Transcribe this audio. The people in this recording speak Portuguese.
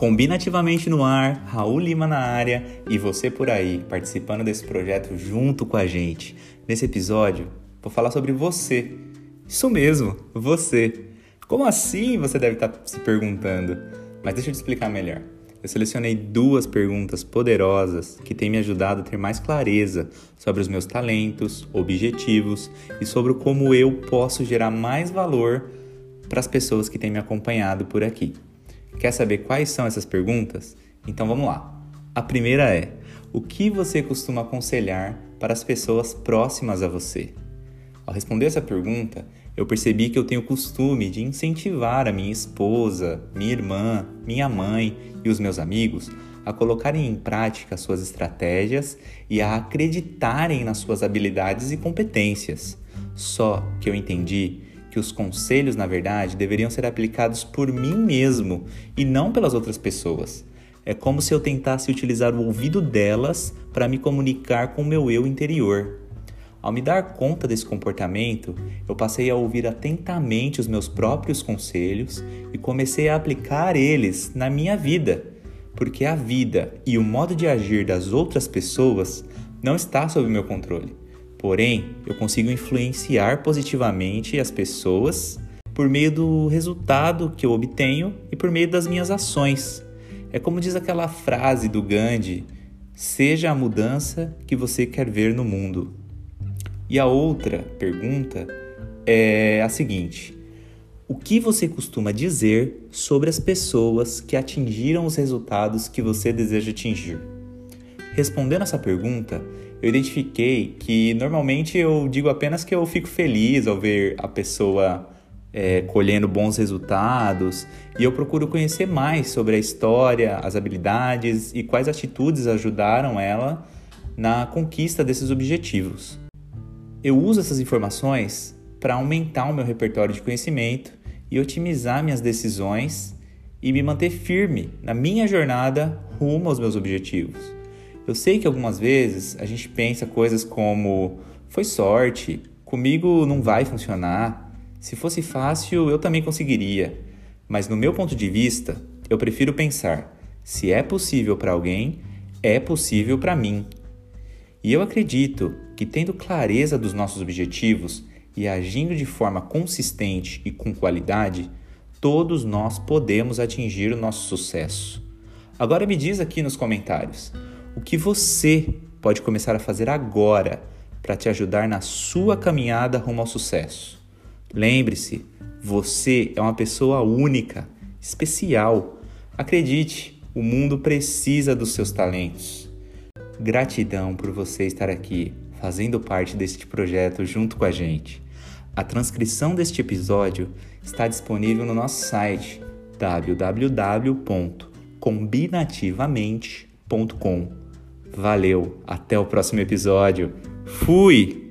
Combinativamente no ar, Raul Lima na área e você por aí, participando desse projeto junto com a gente. Nesse episódio, vou falar sobre você. Isso mesmo, você. Como assim? Você deve estar se perguntando. Mas deixa eu te explicar melhor. Eu selecionei duas perguntas poderosas que têm me ajudado a ter mais clareza sobre os meus talentos, objetivos e sobre como eu posso gerar mais valor para as pessoas que têm me acompanhado por aqui. Quer saber quais são essas perguntas? Então vamos lá. A primeira é: o que você costuma aconselhar para as pessoas próximas a você? Ao responder essa pergunta, eu percebi que eu tenho o costume de incentivar a minha esposa, minha irmã, minha mãe e os meus amigos a colocarem em prática suas estratégias e a acreditarem nas suas habilidades e competências. Só que eu entendi que os conselhos, na verdade, deveriam ser aplicados por mim mesmo e não pelas outras pessoas. É como se eu tentasse utilizar o ouvido delas para me comunicar com o meu eu interior. Ao me dar conta desse comportamento, eu passei a ouvir atentamente os meus próprios conselhos e comecei a aplicar eles na minha vida, porque a vida e o modo de agir das outras pessoas não está sob meu controle. Porém, eu consigo influenciar positivamente as pessoas por meio do resultado que eu obtenho e por meio das minhas ações. É como diz aquela frase do Gandhi: seja a mudança que você quer ver no mundo. E a outra pergunta é a seguinte: o que você costuma dizer sobre as pessoas que atingiram os resultados que você deseja atingir? Respondendo essa pergunta, eu identifiquei que normalmente eu digo apenas que eu fico feliz ao ver a pessoa é, colhendo bons resultados e eu procuro conhecer mais sobre a história, as habilidades e quais atitudes ajudaram ela na conquista desses objetivos. Eu uso essas informações para aumentar o meu repertório de conhecimento e otimizar minhas decisões e me manter firme na minha jornada rumo aos meus objetivos. Eu sei que algumas vezes a gente pensa coisas como foi sorte, comigo não vai funcionar, se fosse fácil eu também conseguiria. Mas no meu ponto de vista, eu prefiro pensar: se é possível para alguém, é possível para mim. E eu acredito que tendo clareza dos nossos objetivos e agindo de forma consistente e com qualidade, todos nós podemos atingir o nosso sucesso. Agora me diz aqui nos comentários o que você pode começar a fazer agora para te ajudar na sua caminhada rumo ao sucesso. Lembre-se, você é uma pessoa única, especial. Acredite, o mundo precisa dos seus talentos. Gratidão por você estar aqui, fazendo parte deste projeto junto com a gente. A transcrição deste episódio está disponível no nosso site www.combinativamente.com. Valeu, até o próximo episódio. Fui!